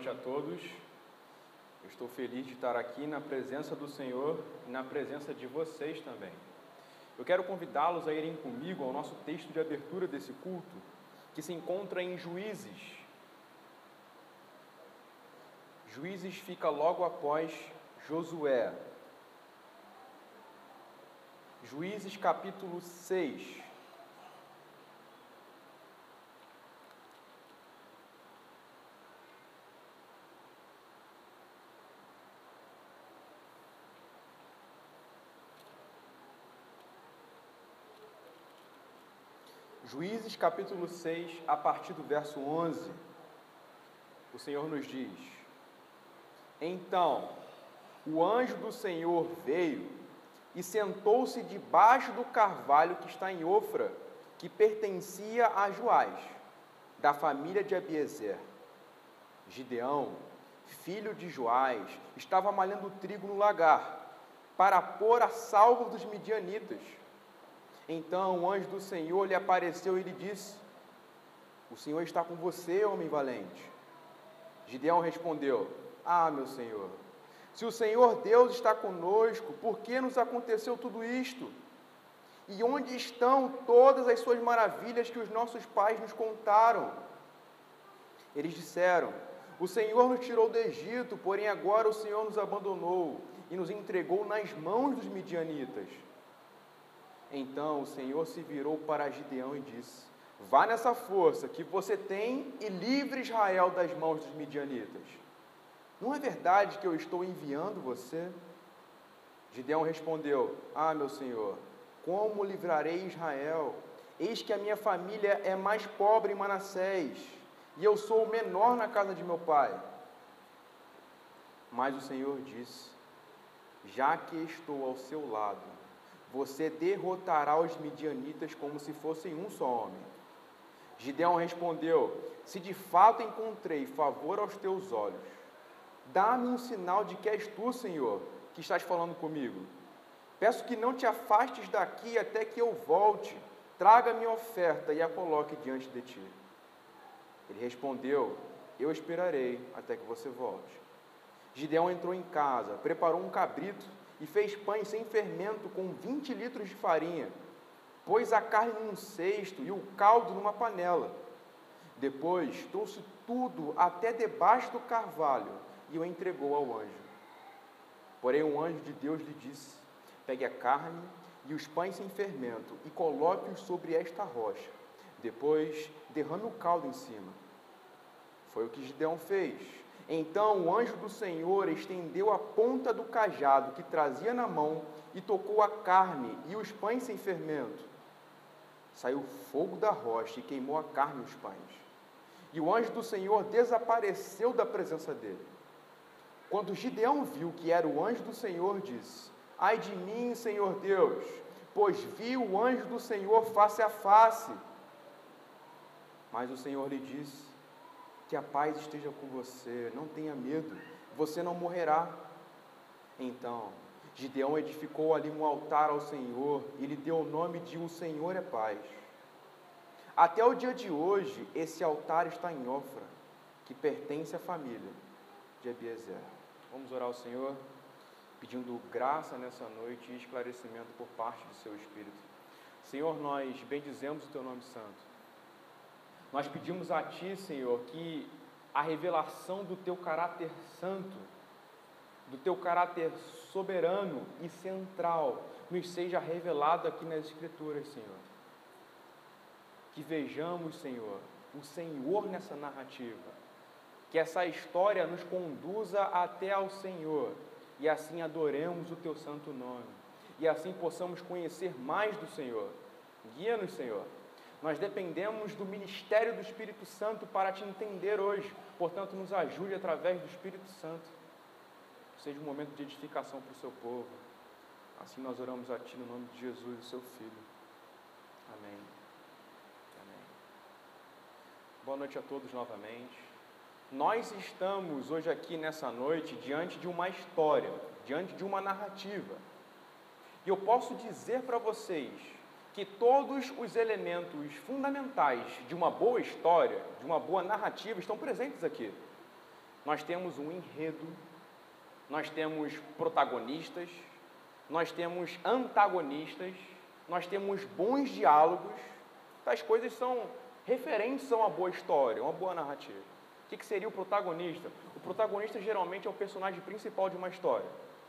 noite a todos. Eu estou feliz de estar aqui na presença do Senhor e na presença de vocês também. Eu quero convidá-los a irem comigo ao nosso texto de abertura desse culto, que se encontra em Juízes. Juízes fica logo após Josué. Juízes capítulo 6. Juízes capítulo 6, a partir do verso 11, o Senhor nos diz: Então, o anjo do Senhor veio e sentou-se debaixo do carvalho que está em Ofra, que pertencia a Joás, da família de Abiezer. Gideão, filho de Joás, estava malhando trigo no lagar, para pôr a salvo dos midianitas então o anjo do Senhor lhe apareceu e lhe disse: O Senhor está com você, homem valente. Gideão respondeu: Ah, meu Senhor, se o Senhor Deus está conosco, por que nos aconteceu tudo isto? E onde estão todas as suas maravilhas que os nossos pais nos contaram? Eles disseram: O Senhor nos tirou do Egito, porém agora o Senhor nos abandonou e nos entregou nas mãos dos midianitas. Então o Senhor se virou para Gideão e disse: Vá nessa força que você tem e livre Israel das mãos dos midianitas. Não é verdade que eu estou enviando você? Gideão respondeu: Ah, meu senhor, como livrarei Israel? Eis que a minha família é mais pobre em Manassés, e eu sou o menor na casa de meu pai. Mas o Senhor disse: Já que estou ao seu lado, você derrotará os midianitas como se fossem um só homem. Gideão respondeu: Se de fato encontrei favor aos teus olhos, dá-me um sinal de que és tu, Senhor, que estás falando comigo. Peço que não te afastes daqui até que eu volte. Traga minha oferta e a coloque diante de ti. Ele respondeu: Eu esperarei até que você volte. Gideão entrou em casa, preparou um cabrito e fez pães sem fermento com 20 litros de farinha. Pôs a carne num cesto e o caldo numa panela. Depois trouxe tudo até debaixo do carvalho e o entregou ao anjo. Porém, o anjo de Deus lhe disse: Pegue a carne e os pães sem fermento e coloque-os sobre esta rocha. Depois, derrame o caldo em cima. Foi o que Gideão fez então o anjo do Senhor estendeu a ponta do cajado que trazia na mão e tocou a carne e os pães sem fermento. Saiu fogo da rocha e queimou a carne e os pães. E o anjo do Senhor desapareceu da presença dele. Quando Gideão viu que era o anjo do Senhor, disse: Ai de mim, Senhor Deus, pois vi o anjo do Senhor face a face. Mas o Senhor lhe disse: que a paz esteja com você, não tenha medo, você não morrerá. Então, Gideão edificou ali um altar ao Senhor e lhe deu o nome de O Senhor é Paz. Até o dia de hoje, esse altar está em Ofra, que pertence à família de Abiezer. Vamos orar ao Senhor, pedindo graça nessa noite e esclarecimento por parte do seu Espírito. Senhor, nós bendizemos o teu nome santo. Nós pedimos a Ti, Senhor, que a revelação do Teu caráter santo, do Teu caráter soberano e central, nos seja revelado aqui nas Escrituras, Senhor. Que vejamos, Senhor, o Senhor nessa narrativa. Que essa história nos conduza até ao Senhor e assim adoremos o Teu santo nome. E assim possamos conhecer mais do Senhor. Guia-nos, Senhor nós dependemos do ministério do Espírito Santo para te entender hoje. Portanto, nos ajude através do Espírito Santo. Seja um momento de edificação para o seu povo. Assim nós oramos a Ti no nome de Jesus, o seu Filho. Amém. Amém. Boa noite a todos novamente. Nós estamos hoje aqui nessa noite diante de uma história, diante de uma narrativa. E eu posso dizer para vocês que todos os elementos fundamentais de uma boa história, de uma boa narrativa, estão presentes aqui. nós temos um enredo, nós temos protagonistas, nós temos antagonistas, nós temos bons diálogos. Tais coisas são referentes a uma boa história, uma boa narrativa. O que, seria o protagonista? O protagonista geralmente é o personagem principal de uma história.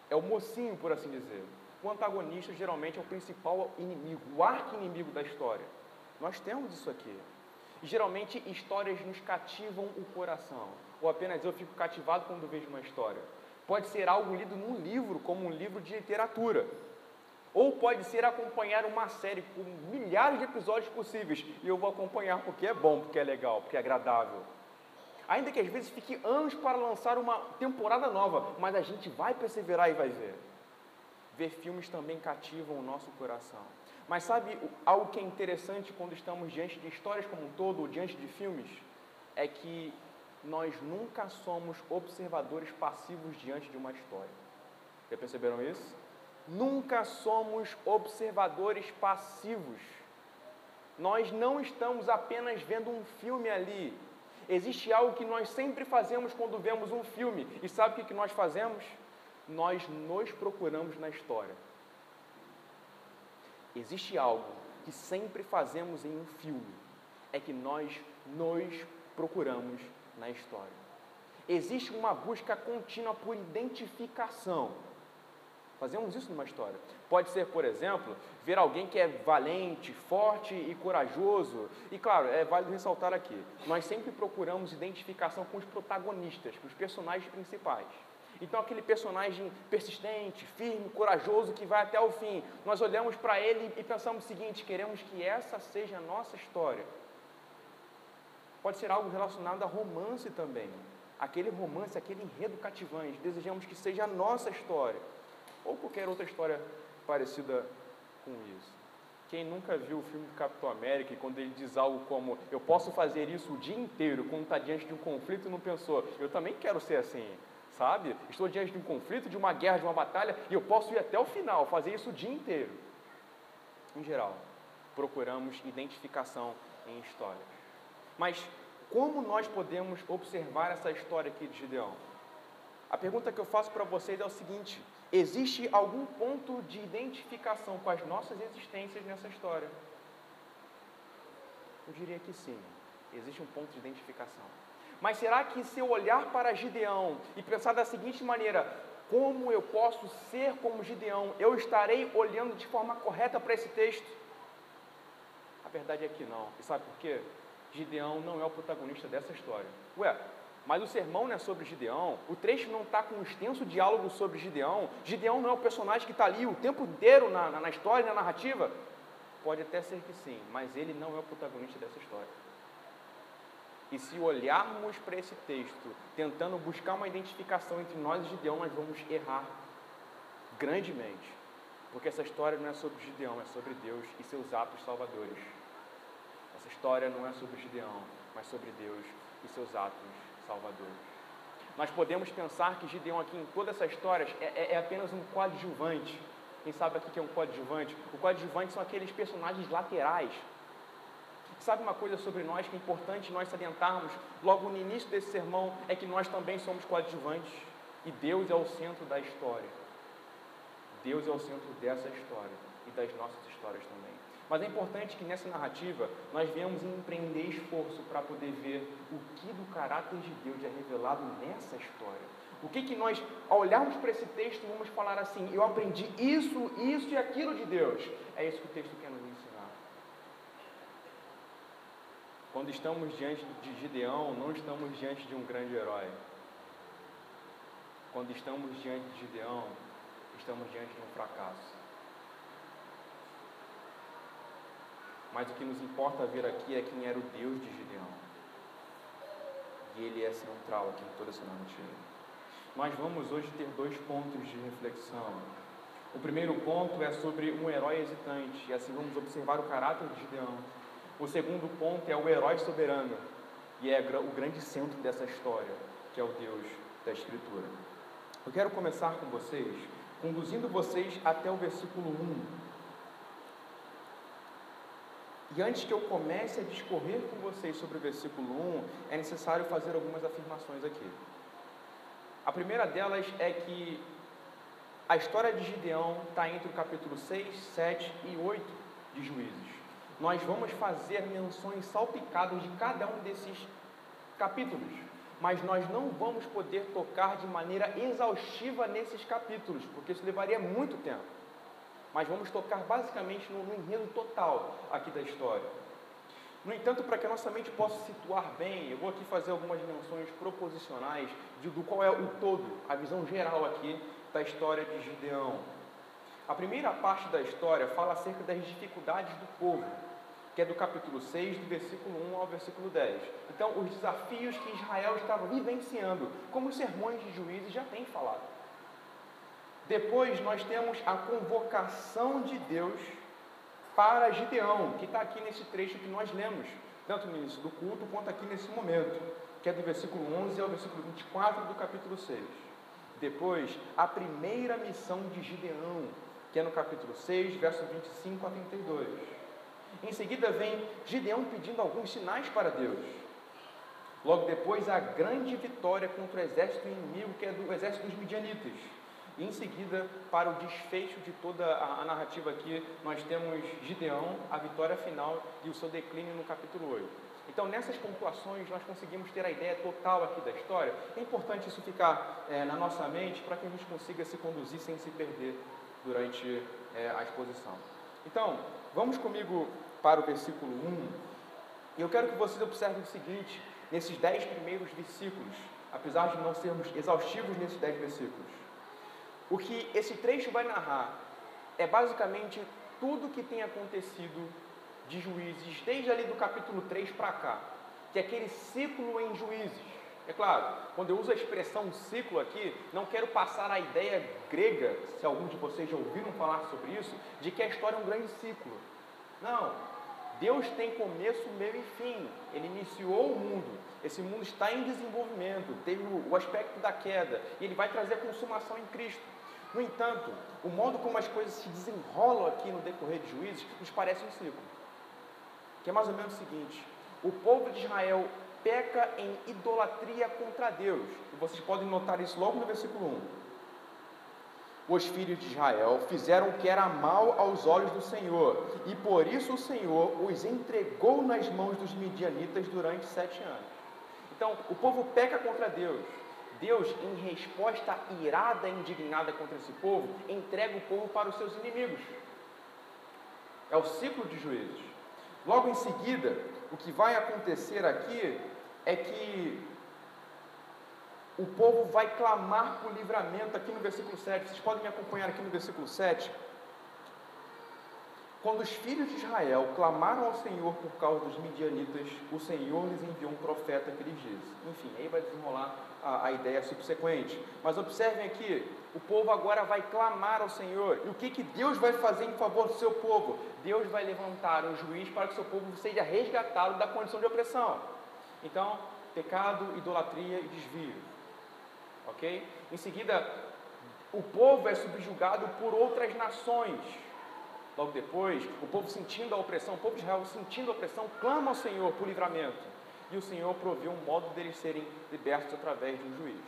É o mocinho, por assim dizer. O antagonista geralmente é o principal inimigo, o arqui-inimigo da história. Nós temos isso aqui. Geralmente histórias nos cativam o coração. Ou apenas eu fico cativado quando vejo uma história. Pode ser algo lido num livro, como um livro de literatura. Ou pode ser acompanhar uma série com milhares de episódios possíveis. E eu vou acompanhar porque é bom, porque é legal, porque é agradável. Ainda que às vezes fique anos para lançar uma temporada nova, mas a gente vai perseverar e vai ver. Ver filmes também cativam o nosso coração. Mas sabe algo que é interessante quando estamos diante de histórias como um todo, ou diante de filmes? É que nós nunca somos observadores passivos diante de uma história. Já perceberam isso? Nunca somos observadores passivos. Nós não estamos apenas vendo um filme ali. Existe algo que nós sempre fazemos quando vemos um filme. E sabe o que nós fazemos? Nós nos procuramos na história. Existe algo que sempre fazemos em um filme. É que nós nos procuramos na história. Existe uma busca contínua por identificação. Fazemos isso numa história. Pode ser, por exemplo, ver alguém que é valente, forte e corajoso. E claro, é válido ressaltar aqui: nós sempre procuramos identificação com os protagonistas, com os personagens principais. Então, aquele personagem persistente, firme, corajoso, que vai até o fim, nós olhamos para ele e pensamos o seguinte: queremos que essa seja a nossa história. Pode ser algo relacionado a romance também. Aquele romance, aquele enredo cativante, desejamos que seja a nossa história ou qualquer outra história parecida com isso. Quem nunca viu o filme do Capitão América e quando ele diz algo como eu posso fazer isso o dia inteiro quando está diante de um conflito não pensou, eu também quero ser assim, sabe? Estou diante de um conflito, de uma guerra, de uma batalha e eu posso ir até o final, fazer isso o dia inteiro. Em geral, procuramos identificação em histórias. Mas como nós podemos observar essa história aqui de Gideão? A pergunta que eu faço para vocês é o seguinte: existe algum ponto de identificação com as nossas existências nessa história? Eu diria que sim, existe um ponto de identificação. Mas será que se eu olhar para Gideão e pensar da seguinte maneira, como eu posso ser como Gideão, eu estarei olhando de forma correta para esse texto? A verdade é que não. E sabe por quê? Gideão não é o protagonista dessa história. Ué, mas o sermão não é sobre Gideão, o trecho não está com um extenso diálogo sobre Gideão. Gideão não é o personagem que está ali o tempo inteiro na, na, na história, na narrativa. Pode até ser que sim, mas ele não é o protagonista dessa história. E se olharmos para esse texto, tentando buscar uma identificação entre nós e Gideão, nós vamos errar grandemente. Porque essa história não é sobre Gideão, é sobre Deus e seus atos salvadores. Essa história não é sobre Gideão, mas sobre Deus e seus atos salvadores. Nós podemos pensar que Gideão aqui em toda essa história é, é, é apenas um coadjuvante. Quem sabe aqui que é um coadjuvante? O coadjuvante são aqueles personagens laterais. Sabe uma coisa sobre nós que é importante nós salientarmos logo no início desse sermão? É que nós também somos coadjuvantes. E Deus é o centro da história. Deus é o centro dessa história e das nossas histórias também. Mas é importante que nessa narrativa nós venhamos empreender esforço para poder ver o que do caráter de Deus é revelado nessa história. O que, que nós, ao olharmos para esse texto, vamos falar assim: eu aprendi isso, isso e aquilo de Deus. É isso que o texto quer nos Quando estamos diante de Gideão, não estamos diante de um grande herói. Quando estamos diante de Gideão, estamos diante de um fracasso. Mas o que nos importa ver aqui é quem era o Deus de Gideão. E ele é central aqui em toda essa narrativa. Nós vamos hoje ter dois pontos de reflexão. O primeiro ponto é sobre um herói hesitante, e assim vamos observar o caráter de Gideão. O segundo ponto é o herói soberano, e é o grande centro dessa história, que é o Deus da Escritura. Eu quero começar com vocês, conduzindo vocês até o versículo 1 e antes que eu comece a discorrer com vocês sobre o versículo 1, é necessário fazer algumas afirmações aqui. A primeira delas é que a história de Gideão está entre o capítulo 6, 7 e 8 de Juízes. Nós vamos fazer menções salpicadas de cada um desses capítulos, mas nós não vamos poder tocar de maneira exaustiva nesses capítulos, porque isso levaria muito tempo. Mas vamos tocar basicamente no, enredo total aqui da história. No entanto, para que a nossa mente possa situar bem, eu vou aqui fazer algumas menções proposicionais de, do qual é o todo, a visão geral aqui da história de Gideão. A primeira parte da história fala acerca das dificuldades do povo, que é do capítulo 6, do versículo 1 ao versículo 10. Então, os desafios que Israel estava vivenciando, como os sermões de juízes já têm falado. Depois, nós temos a convocação de Deus para Gideão, que está aqui nesse trecho que nós lemos, tanto no início do culto quanto aqui nesse momento, que é do versículo 11 ao versículo 24 do capítulo 6. Depois, a primeira missão de Gideão, que é no capítulo 6, verso 25 a 32. Em seguida vem Gideão pedindo alguns sinais para Deus. Logo depois, a grande vitória contra o exército inimigo, que é do exército dos midianitas. E em seguida, para o desfecho de toda a, narrativa aqui, nós temos Gideão, a vitória final e o seu declínio no capítulo 8. Então, nessas pontuações, nós conseguimos ter a ideia total aqui da história. É importante isso ficar é, na nossa mente para que a gente consiga se conduzir sem se perder durante é, a exposição. Então, vamos comigo para o versículo 1. E eu quero que vocês observem o seguinte, nesses dez primeiros versículos, apesar de não sermos exaustivos nesses dez versículos. O que esse trecho vai narrar é basicamente tudo que tem acontecido de juízes, desde ali do capítulo 3 para cá, que é aquele ciclo em juízes. É claro, quando eu uso a expressão ciclo aqui, não quero passar a ideia grega, se alguns de vocês já ouviram falar sobre isso, de que a história é um grande ciclo. Não. Deus tem começo, meio e fim. Ele iniciou o mundo. Esse mundo está em desenvolvimento, teve o aspecto da queda, e ele vai trazer a consumação em Cristo. No entanto, o modo como as coisas se desenrolam aqui no decorrer de juízes nos parece um ciclo. Que é mais ou menos o seguinte: o povo de Israel peca em idolatria contra Deus. E vocês podem notar isso logo no versículo 1 os filhos de Israel fizeram o que era mal aos olhos do Senhor, e por isso o Senhor os entregou nas mãos dos midianitas durante sete anos. Então, o povo peca contra Deus, Deus, em resposta irada e indignada contra esse povo, entrega o povo para os seus inimigos. É o ciclo de juízes. Logo em seguida, o que vai acontecer aqui é que o povo vai clamar por livramento aqui no versículo 7. Vocês podem me acompanhar aqui no versículo 7. Quando os filhos de Israel clamaram ao Senhor por causa dos midianitas, o Senhor lhes enviou um profeta que lhes disse. Enfim, aí vai desenrolar a, a, ideia subsequente. Mas observem aqui, o povo agora vai clamar ao Senhor. E o que, que Deus vai fazer em favor do seu povo? Deus vai levantar um juiz para que o seu povo seja resgatado da condição de opressão. Então, pecado, idolatria e desvio. Ok? Em seguida, o povo é subjugado por outras nações. Logo depois, o povo sentindo a opressão, o povo de Israel sentindo a opressão, clama ao Senhor por livramento e o Senhor proviu um modo deles serem libertos através de um juiz.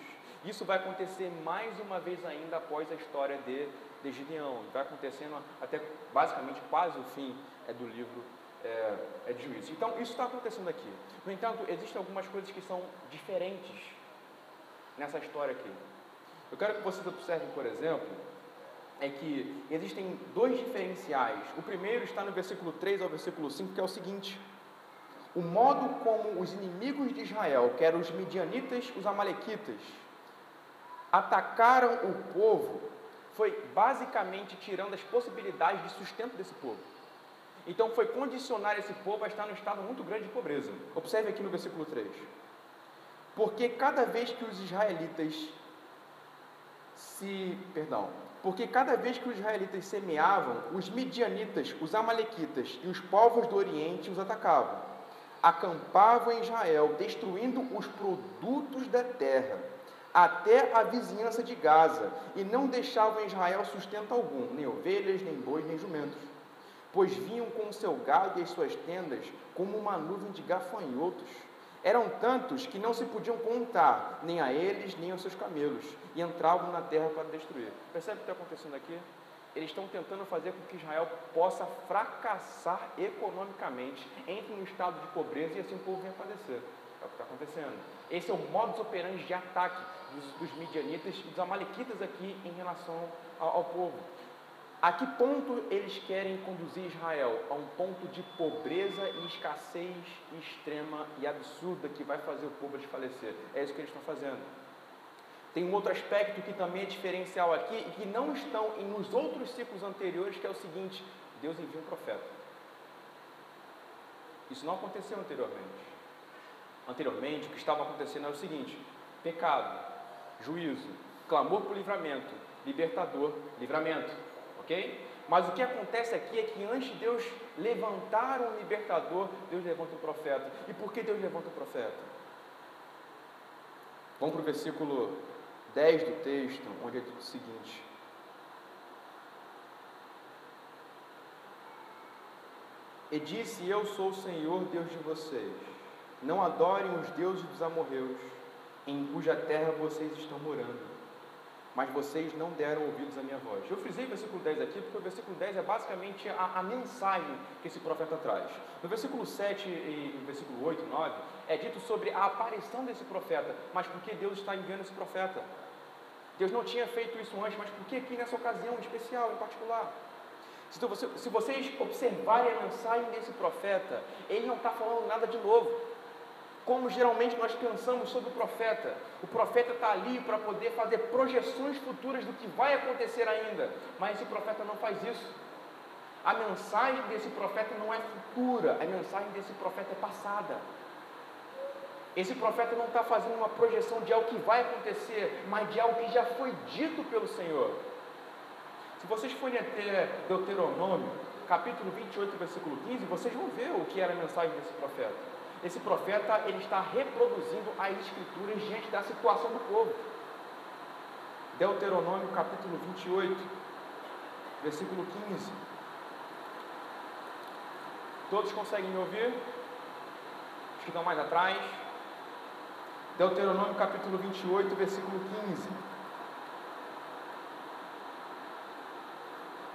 Isso vai acontecer mais uma vez ainda após a história de, de Gideão. Vai acontecendo até basicamente quase o fim é, do livro é, é de juízes. Então, isso está acontecendo aqui. No entanto, existem algumas coisas que são diferentes nessa história aqui. Eu quero que vocês observem, por exemplo, é que existem dois diferenciais. O primeiro está no versículo 3 ao versículo 5, que é o seguinte: o modo como os inimigos de Israel, que eram os midianitas, os amalequitas, atacaram o povo, foi basicamente tirando as possibilidades de sustento desse povo. Então foi condicionar esse povo a estar num estado muito grande de pobreza. Observe aqui no versículo 3. Porque cada vez que os israelitas se, perdão, porque cada vez que os israelitas semeavam, os midianitas, os amalequitas e os povos do Oriente os atacavam acampavam em Israel, destruindo os produtos da terra, até a vizinhança de Gaza, e não deixavam em Israel sustento algum, nem ovelhas, nem bois, nem jumentos, pois vinham com o seu gado e as suas tendas como uma nuvem de gafanhotos. Eram tantos que não se podiam contar, nem a eles, nem aos seus camelos, e entravam na terra para destruir. Percebe o que está acontecendo aqui? Eles estão tentando fazer com que Israel possa fracassar economicamente, entre no estado de pobreza e assim o povo venha padecer. É o que está acontecendo. Esse é o modus operandi de ataque dos, dos midianitas e dos amalequitas aqui em relação ao, ao povo. A que ponto eles querem conduzir Israel? A um ponto de pobreza e escassez extrema e absurda que vai fazer o povo desfalecer. É isso que eles estão fazendo. Tem um outro aspecto que também é diferencial aqui e que não estão nos outros ciclos anteriores, que é o seguinte: Deus envia um profeta. Isso não aconteceu anteriormente. Anteriormente, o que estava acontecendo era o seguinte: pecado, juízo, clamor por livramento, libertador, livramento. Ok? Mas o que acontece aqui é que antes de Deus levantar um libertador, Deus levanta um profeta. E por que Deus levanta um profeta? Vamos para o versículo 10 do texto, onde é o seguinte: E disse: Eu sou o Senhor Deus de vocês. Não adorem os deuses dos amorreus, em cuja terra vocês estão morando mas vocês não deram ouvidos à minha voz. Eu frisei o versículo 10 aqui, porque o versículo 10 é basicamente a, a mensagem que esse profeta traz. No versículo 7 e no versículo 8 e 9, é dito sobre a aparição desse profeta, mas por que Deus está enviando esse profeta? Deus não tinha feito isso antes, mas por que aqui nessa ocasião especial, em particular? Se, vocês observarem a mensagem desse profeta, ele não está falando nada de novo como geralmente nós pensamos sobre o profeta. O profeta está ali para poder fazer projeções futuras do que vai acontecer ainda, mas esse profeta não faz isso. A mensagem desse profeta não é futura, a mensagem desse profeta é passada. Esse profeta não está fazendo uma projeção de algo que vai acontecer, mas de algo que já foi dito pelo Senhor. Se vocês forem até Deuteronômio, capítulo 28, versículo 15, vocês vão ver o que era a mensagem desse profeta esse profeta ele está reproduzindo as escrituras diante da situação do povo. Deuteronômio capítulo 28, versículo 15. Todos conseguem me ouvir? Os que estão mais atrás. Deuteronômio capítulo 28, versículo 15.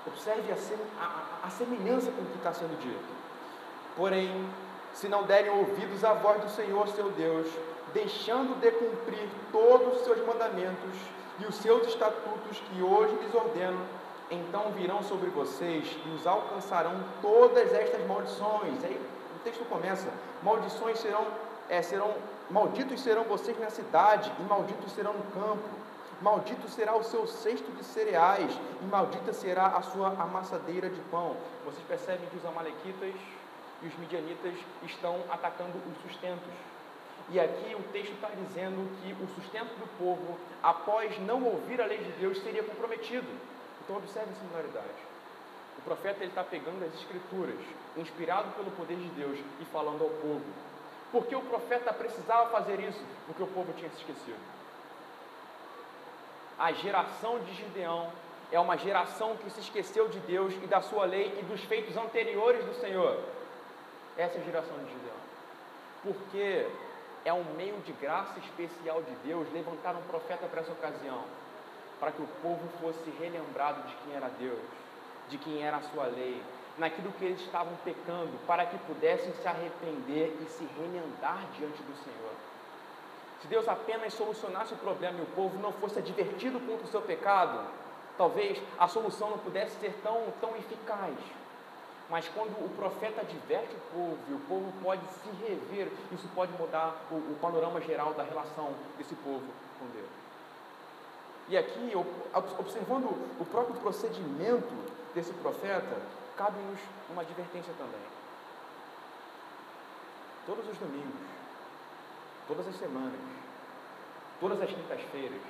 Observe a, a, a semelhança com o que está sendo dito. Porém, se não derem ouvidos à voz do Senhor seu Deus, deixando de cumprir todos os seus mandamentos e os seus estatutos que hoje lhes ordeno, então virão sobre vocês e os alcançarão todas estas maldições. Aí o texto começa: maldições serão, é, serão, malditos serão vocês na cidade, e malditos serão no campo. Maldito será o seu cesto de cereais, e maldita será a sua amassadeira de pão. Vocês percebem que os amalequitas e os midianitas estão atacando os sustentos. E aqui o texto está dizendo que o sustento do povo, após não ouvir a lei de Deus, seria comprometido. Então observe a similaridade. O profeta está pegando as escrituras, inspirado pelo poder de Deus, e falando ao povo. Porque o profeta precisava fazer isso? Porque o povo tinha se esquecido. A geração de Gideão é uma geração que se esqueceu de Deus e da sua lei e dos feitos anteriores do Senhor essa geração de Gideão. Porque é um meio de graça especial de Deus levantar um profeta para essa ocasião, para que o povo fosse relembrado de quem era Deus, de quem era a sua lei, naquilo que eles estavam pecando, para que pudessem se arrepender e se remendar diante do Senhor. Se Deus apenas solucionasse o problema e o povo não fosse advertido contra o seu pecado, talvez a solução não pudesse ser tão, tão eficaz. Mas quando o profeta adverte o povo e o povo pode se rever, isso pode mudar o, o panorama geral da relação desse povo com Deus. E aqui, observando o próprio procedimento desse profeta, cabe-nos uma advertência também. Todos os domingos, todas as semanas, todas as quintas-feiras,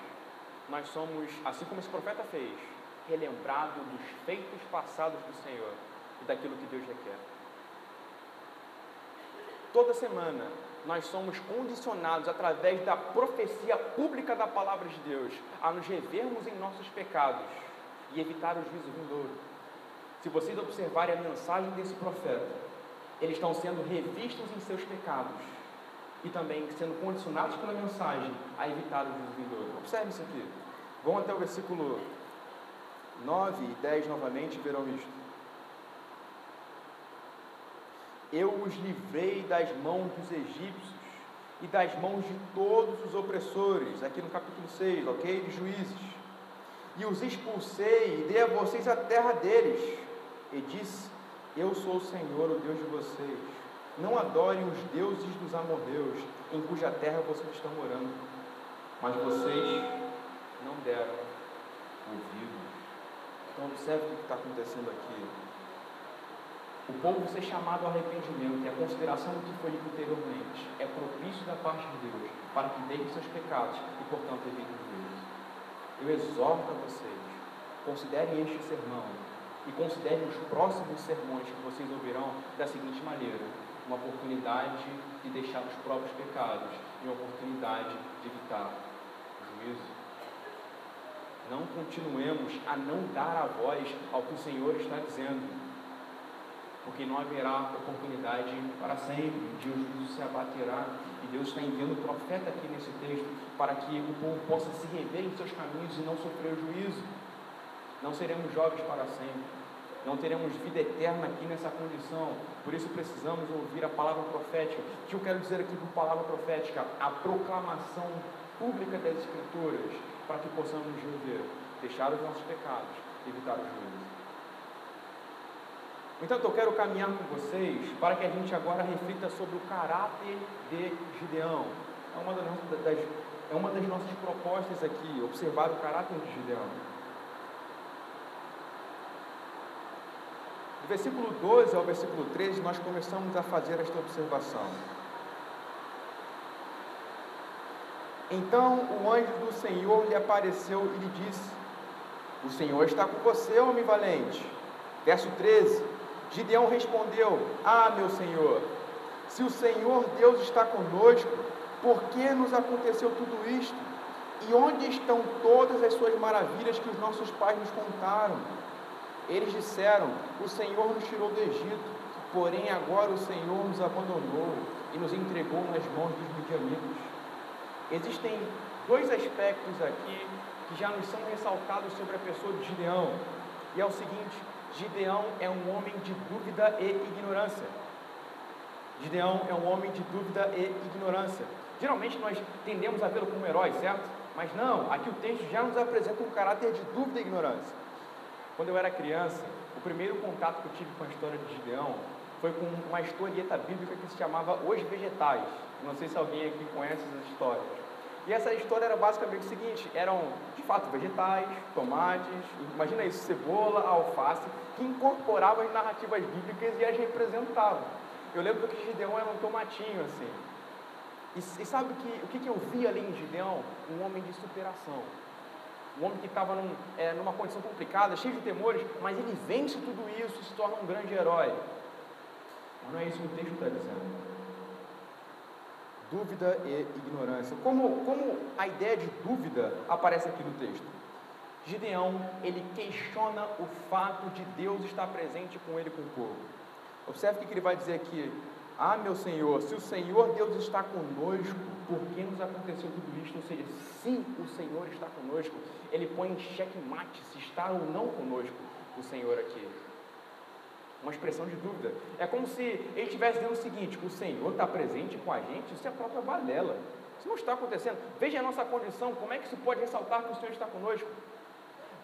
nós somos, assim como esse profeta fez, relembrado dos feitos passados do Senhor e daquilo que Deus requer. Toda semana nós somos condicionados através da profecia pública da palavra de Deus a nos revermos em nossos pecados e evitar o juízo vindouro. Se vocês observarem a mensagem desse profeta, eles estão sendo revistos em seus pecados e também sendo condicionados pela mensagem a evitar o juízo vindouro. Observe isso aqui. Vamos até o versículo 9 e 10 novamente, verão isto. Eu os livrei das mãos dos egípcios e das mãos de todos os opressores, aqui no capítulo 6, ok? De juízes. E os expulsei e dei a vocês a terra deles. E disse: Eu sou o Senhor, o Deus de vocês. Não adorem os deuses dos amorreus, em cuja terra vocês estão morando. Mas vocês não deram ouvido. Então, observe o que está acontecendo aqui o povo ser chamado ao arrependimento e a consideração do que foi dito anteriormente é propício da parte de Deus para que deixem seus pecados e, portanto, evitem o juízo. Eu exorto a vocês, considerem este sermão e considerem os próximos sermões que vocês ouvirão da seguinte maneira: uma oportunidade de deixar os próprios pecados e uma oportunidade de evitar o juízo. Não continuemos a não dar a voz ao que o Senhor está dizendo porque não haverá oportunidade para sempre. Dia o juízo se abaterá e Deus está enviando o profeta aqui nesse texto para que o povo possa se rever em seus caminhos e não sofrer o juízo. Não seremos jovens para sempre. Não teremos vida eterna aqui nessa condição. Por isso precisamos ouvir a palavra profética. O que eu quero dizer aqui com palavra profética? A proclamação pública das Escrituras para que possamos viver, deixar os nossos pecados, evitar o juízo. Então eu quero caminhar com vocês para que a gente agora reflita sobre o caráter de Gideão. É uma das, das, é uma das nossas propostas aqui, observar o caráter de Gideão. Do versículo 12 ao versículo 13, nós começamos a fazer esta observação. Então o anjo do Senhor lhe apareceu e lhe disse: O Senhor está com você, homem valente. Verso 13: Gideão respondeu: Ah, meu senhor, se o Senhor Deus está conosco, por que nos aconteceu tudo isto? E onde estão todas as suas maravilhas que os nossos pais nos contaram? Eles disseram: O Senhor nos tirou do Egito, porém agora o Senhor nos abandonou e nos entregou nas mãos dos midianitas. Existem dois aspectos aqui que já nos são ressaltados sobre a pessoa de Gideão. E é o seguinte: Gideão é um homem de dúvida e ignorância. Gideão é um homem de dúvida e ignorância. Geralmente nós tendemos a vê-lo como herói, certo? Mas não, aqui o texto já nos apresenta um caráter de dúvida e ignorância. Quando eu era criança, o primeiro contato que eu tive com a história de Gideão foi com uma historieta bíblica que se chamava Os Vegetais. Não sei se alguém aqui conhece essa história. E essa história era basicamente o seguinte: eram de fato vegetais, tomates, imagina isso, cebola, alface, que incorporavam as narrativas bíblicas e as representavam. Eu lembro que Gideão era um tomatinho assim. E, e sabe que, o que, que eu vi ali em Gideão? Um homem de superação. Um homem que estava num, é, numa condição complicada, cheio de temores, mas ele vence tudo isso e se torna um grande herói. Mas não é isso que o texto está dizendo dúvida e ignorância. Como, como a ideia de dúvida aparece aqui no texto? Gideão, ele questiona o fato de Deus estar presente com ele com o povo. Observe o que ele vai dizer aqui. Ah, meu Senhor, se o Senhor Deus está conosco, por que nos aconteceu tudo isto? Ou seja, se o Senhor está conosco, ele põe em xeque-mate se está ou não conosco o Senhor aqui uma expressão de dúvida. É como se ele estivesse dizendo o seguinte: o Senhor está presente com a gente, isso é a própria balela. Isso não está acontecendo. Veja a nossa condição, como é que se pode ressaltar que o Senhor está conosco?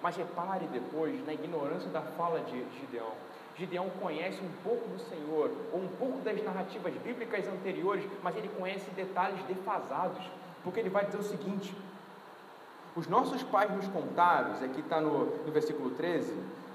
Mas repare depois na ignorância da fala de Gideão. Gideão conhece um pouco do Senhor, ou um pouco das narrativas bíblicas anteriores, mas ele conhece detalhes defasados, porque ele vai dizer o seguinte: os nossos pais nos contaram, aqui está no, no versículo 13,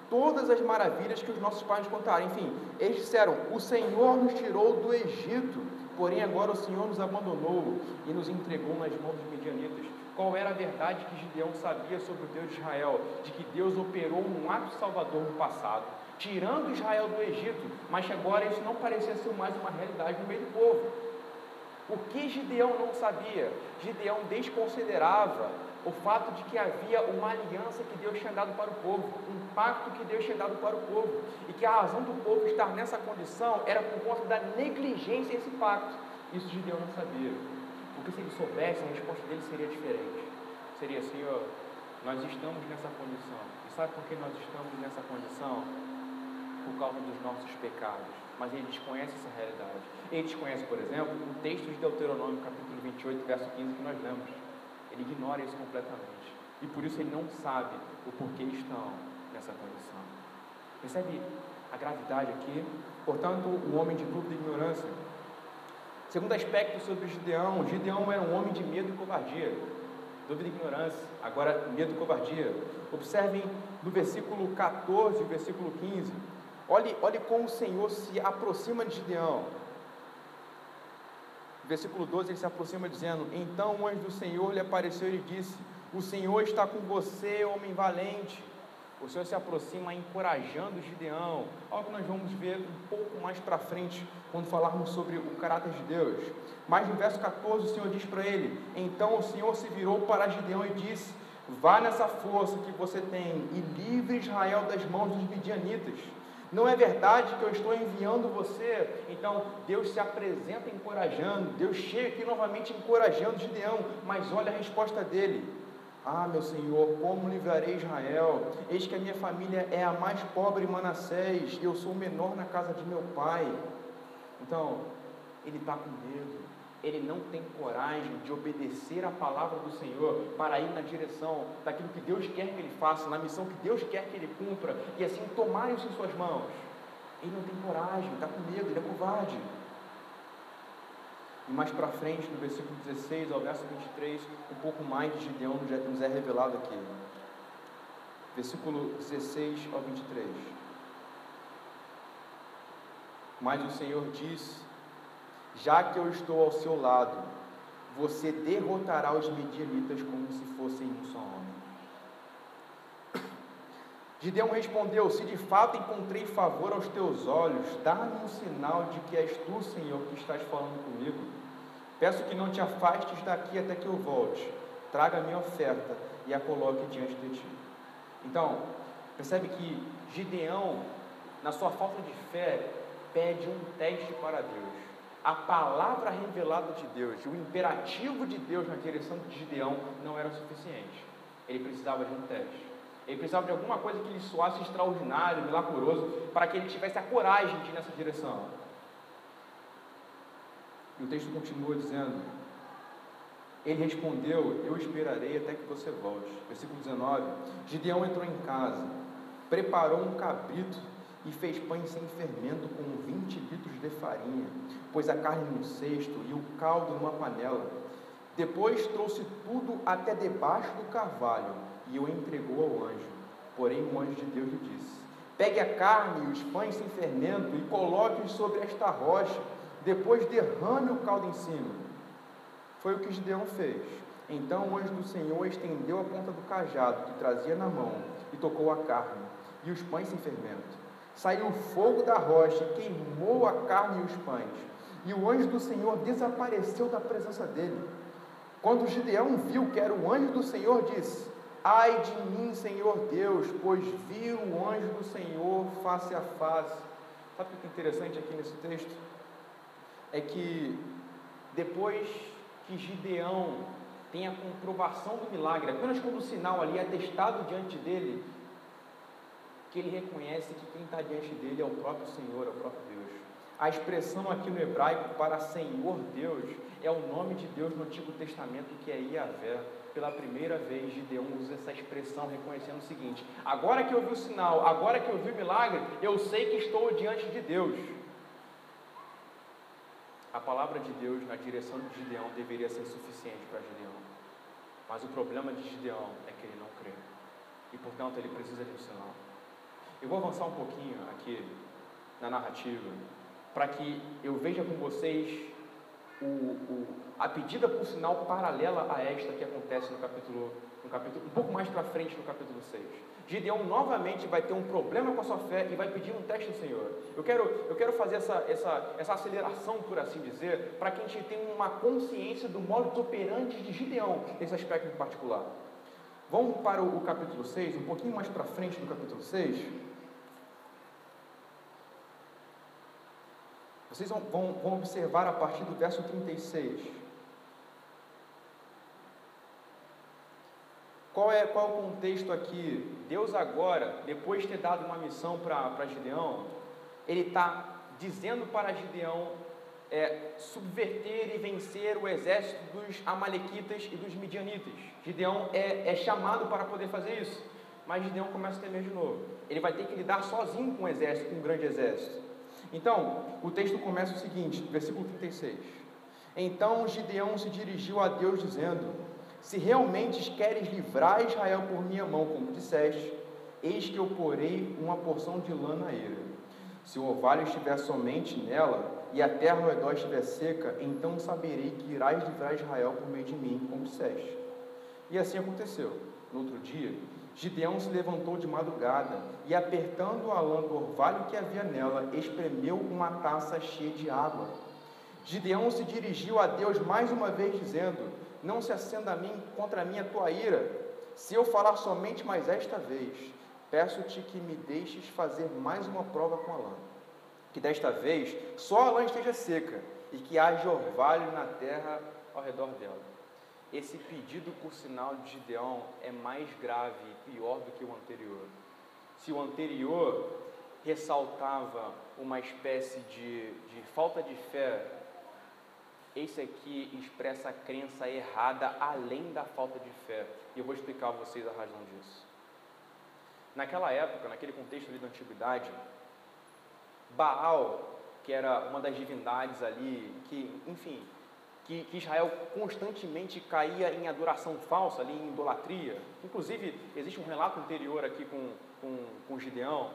todas as maravilhas que os nossos pais nos contaram. Enfim, eles disseram: O Senhor nos tirou do Egito, porém agora o Senhor nos abandonou e nos entregou nas mãos dos medianitas. Qual era a verdade que Gideão sabia sobre o Deus de Israel? De que Deus operou um ato salvador no passado, tirando Israel do Egito, mas que agora isso não parecia ser mais uma realidade no meio do povo. O que Gideão não sabia? Gideão desconsiderava o fato de que havia uma aliança que Deus tinha dado para o povo, um pacto que Deus tinha dado para o povo, e que a razão do povo estar nessa condição era por conta da negligência desse pacto. Isso Gideão não sabia. Porque se ele soubesse, a resposta dele seria diferente. Seria assim, ó, nós estamos nessa condição. E sabe por que nós estamos nessa condição? Por causa dos nossos pecados. Mas ele desconhece essa realidade. Ele desconhece, por exemplo, o texto de Deuteronômio, capítulo 28, verso 15, que nós lemos. Ele ignora isso completamente. E por isso ele não sabe o porquê estão nessa condição. Percebe a gravidade aqui? Portanto, o homem de dúvida e ignorância Segundo aspecto sobre Gideão, Gideão era um homem de medo e covardia. Dúvida e ignorância, agora medo e covardia. Observem no versículo 14 e versículo 15. Olhe, olhe como o Senhor se aproxima de Gideão. Versículo 12 ele se aproxima dizendo: Então o anjo do Senhor lhe apareceu e disse: O Senhor está com você, homem valente o Senhor se aproxima encorajando Gideão, algo que nós vamos ver um pouco mais para frente, quando falarmos sobre o caráter de Deus. Mas no verso 14 o Senhor diz para ele: Então o Senhor se virou para Gideão e disse: Vá nessa força que você tem e livre Israel das mãos dos midianitas. Não é verdade que eu estou enviando você? Então Deus se apresenta encorajando, Deus chega aqui novamente encorajando Gideão, mas olha a resposta dele. Ah, meu Senhor, como livrarei Israel? Eis que a minha família é a mais pobre em Manassés, e eu sou o menor na casa de meu pai. Então, ele está com medo, ele não tem coragem de obedecer a palavra do Senhor para ir na direção daquilo que Deus quer que ele faça, na missão que Deus quer que ele cumpra, e assim tomar isso em suas mãos. Ele não tem coragem, está com medo, ele é covarde. E mais para frente, no versículo 16 ao verso 23, um pouco mais de Gideão nos é revelado aqui. Versículo 16 ao 23. Mas o Senhor diz: Já que eu estou ao seu lado, você derrotará os medianitas como se fossem um só homem. Gideão respondeu: Se de fato encontrei favor aos teus olhos, dá-me um sinal de que és tu, Senhor, que estás falando comigo. Peço que não te afastes daqui até que eu volte. Traga a minha oferta e a coloque diante de ti. Então, percebe que Gideão, na sua falta de fé, pede um teste para Deus. A palavra revelada de Deus, o imperativo de Deus na direção de Gideão não era suficiente. Ele precisava de um teste. Ele precisava de alguma coisa que lhe soasse extraordinário, milagroso, para que ele tivesse a coragem de ir nessa direção. E o texto continua dizendo: Ele respondeu: Eu esperarei até que você volte. Versículo 19: Gideão entrou em casa, preparou um cabrito e fez pães sem fermento com 20 litros de farinha, pôs a carne num cesto e o caldo numa panela. Depois trouxe tudo até debaixo do carvalho e o entregou ao anjo. Porém, o anjo de Deus lhe disse: Pegue a carne e os pães sem fermento e coloque-os sobre esta rocha depois derrame o caldo em cima. Foi o que Gideão fez. Então o anjo do Senhor estendeu a ponta do cajado que trazia na mão e tocou a carne e os pães sem fermento. Saiu fogo da rocha e queimou a carne e os pães. E o anjo do Senhor desapareceu da presença dele. Quando Gideão viu que era o anjo do Senhor, disse: Ai de mim, Senhor Deus, pois vi o anjo do Senhor face a face. Sabe o que é interessante aqui nesse texto? é que depois que Gideão tem a comprovação do milagre, apenas quando o sinal ali é testado diante dele, que ele reconhece que quem está diante dele é o próprio Senhor, é o próprio Deus. A expressão aqui no hebraico para Senhor Deus é o nome de Deus no Antigo Testamento que é Iavé. Pela primeira vez, Gideão usa essa expressão reconhecendo o seguinte: agora que eu vi o sinal, agora que eu vi o milagre, eu sei que estou diante de Deus. A palavra de Deus na direção de Gideão deveria ser suficiente para Gideão. Mas o problema de Gideão é que ele não crê. E portanto ele precisa de um sinal. Eu vou avançar um pouquinho aqui na narrativa para que eu veja com vocês o, o, a pedida por sinal paralela a esta que acontece no capítulo, no capítulo um pouco mais para frente no capítulo 6. Gideão novamente vai ter um problema com a sua fé e vai pedir um teste ao Senhor. Eu quero, eu quero fazer essa, essa, essa aceleração, por assim dizer, para que a gente tenha uma consciência do modo operante de Gideão nesse aspecto em particular. Vamos para o, o capítulo 6, um pouquinho mais para frente do capítulo 6. Vocês vão, vão, observar a partir do verso 36. Qual é, qual é o contexto aqui? Deus agora, depois de ter dado uma missão para Gideão, ele está dizendo para Gideão é, subverter e vencer o exército dos Amalequitas e dos Midianitas. Gideão é, é chamado para poder fazer isso, mas Gideão começa a temer de novo. Ele vai ter que lidar sozinho com um exército, com um grande exército. Então, o texto começa o seguinte, versículo 36. Então Gideão se dirigiu a Deus dizendo: Se realmente queres livrar Israel por minha mão, como disseste, eis que eu porei uma porção de lã na eira. Se o orvalho estiver somente nela, e a terra ao redor estiver seca, então saberei que irás livrar Israel por meio de mim, como disseste. E assim aconteceu. No outro dia, Gideão se levantou de madrugada e, apertando a lã do orvalho que havia nela, espremeu uma taça cheia de água. Gideão se dirigiu a Deus mais uma vez, dizendo: Não se acenda a mim contra mim a tua ira, se eu falar somente mais esta vez. Peço-te que me deixes fazer mais uma prova com a lã que desta vez só a lã esteja seca e que haja orvalho na terra ao redor dela. Esse pedido, por sinal de Gideão, é mais grave e pior do que o anterior. Se o anterior ressaltava uma espécie de, de falta de fé, esse aqui expressa a crença errada além da falta de fé. E eu vou explicar a vocês a razão disso. Naquela época, naquele contexto ali da antiguidade, Baal, que era uma das divindades ali, que, enfim, que, que, Israel constantemente caía em adoração falsa, ali em idolatria. Inclusive, existe um relato anterior aqui com, com, com Gideão.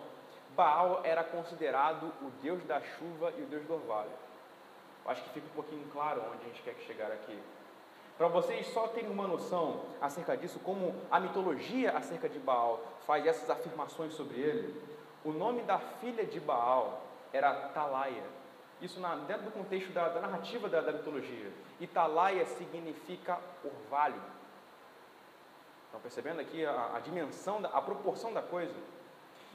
Baal era considerado o deus da chuva e o deus do orvalho. Acho que fica um pouquinho claro onde a gente quer chegar aqui. Para vocês só terem uma noção acerca disso, como a mitologia acerca de Baal faz essas afirmações sobre ele, o nome da filha de Baal era Talaia. Isso na, dentro do contexto da, da narrativa da, da, mitologia. E Talaia significa orvalho. Estão percebendo aqui a, a dimensão, da, a proporção da coisa?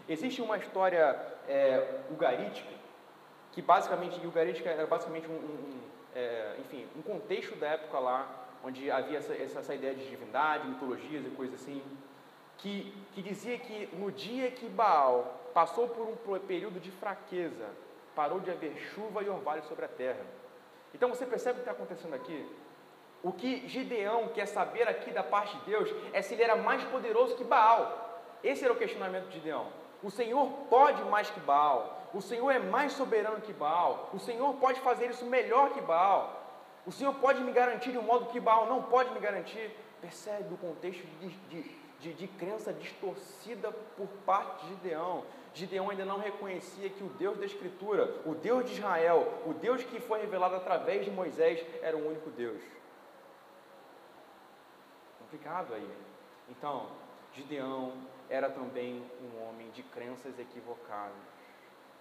Existe uma história é, ugarítica, que basicamente, ugarítica era basicamente um, um é, enfim, um contexto da época lá, onde havia essa, essa ideia de divindade, mitologias e coisas assim, que, que dizia que no dia que Baal passou por um período de fraqueza, parou de haver chuva e orvalho sobre a terra. Então você percebe o que está acontecendo aqui? O que Gideão quer saber aqui da parte de Deus é se ele era mais poderoso que Baal. Esse era o questionamento de Gideão. O Senhor pode mais que Baal. O Senhor é mais soberano que Baal. O Senhor pode fazer isso melhor que Baal. O Senhor pode me garantir de um modo que Baal não pode me garantir. Percebe o contexto de, de, de, de crença distorcida por parte de Gideão. Gideão ainda não reconhecia que o Deus da Escritura, o Deus de Israel, o Deus que foi revelado através de Moisés, era o único Deus. Complicado aí. Então, Gideão era também um homem de crenças equivocadas.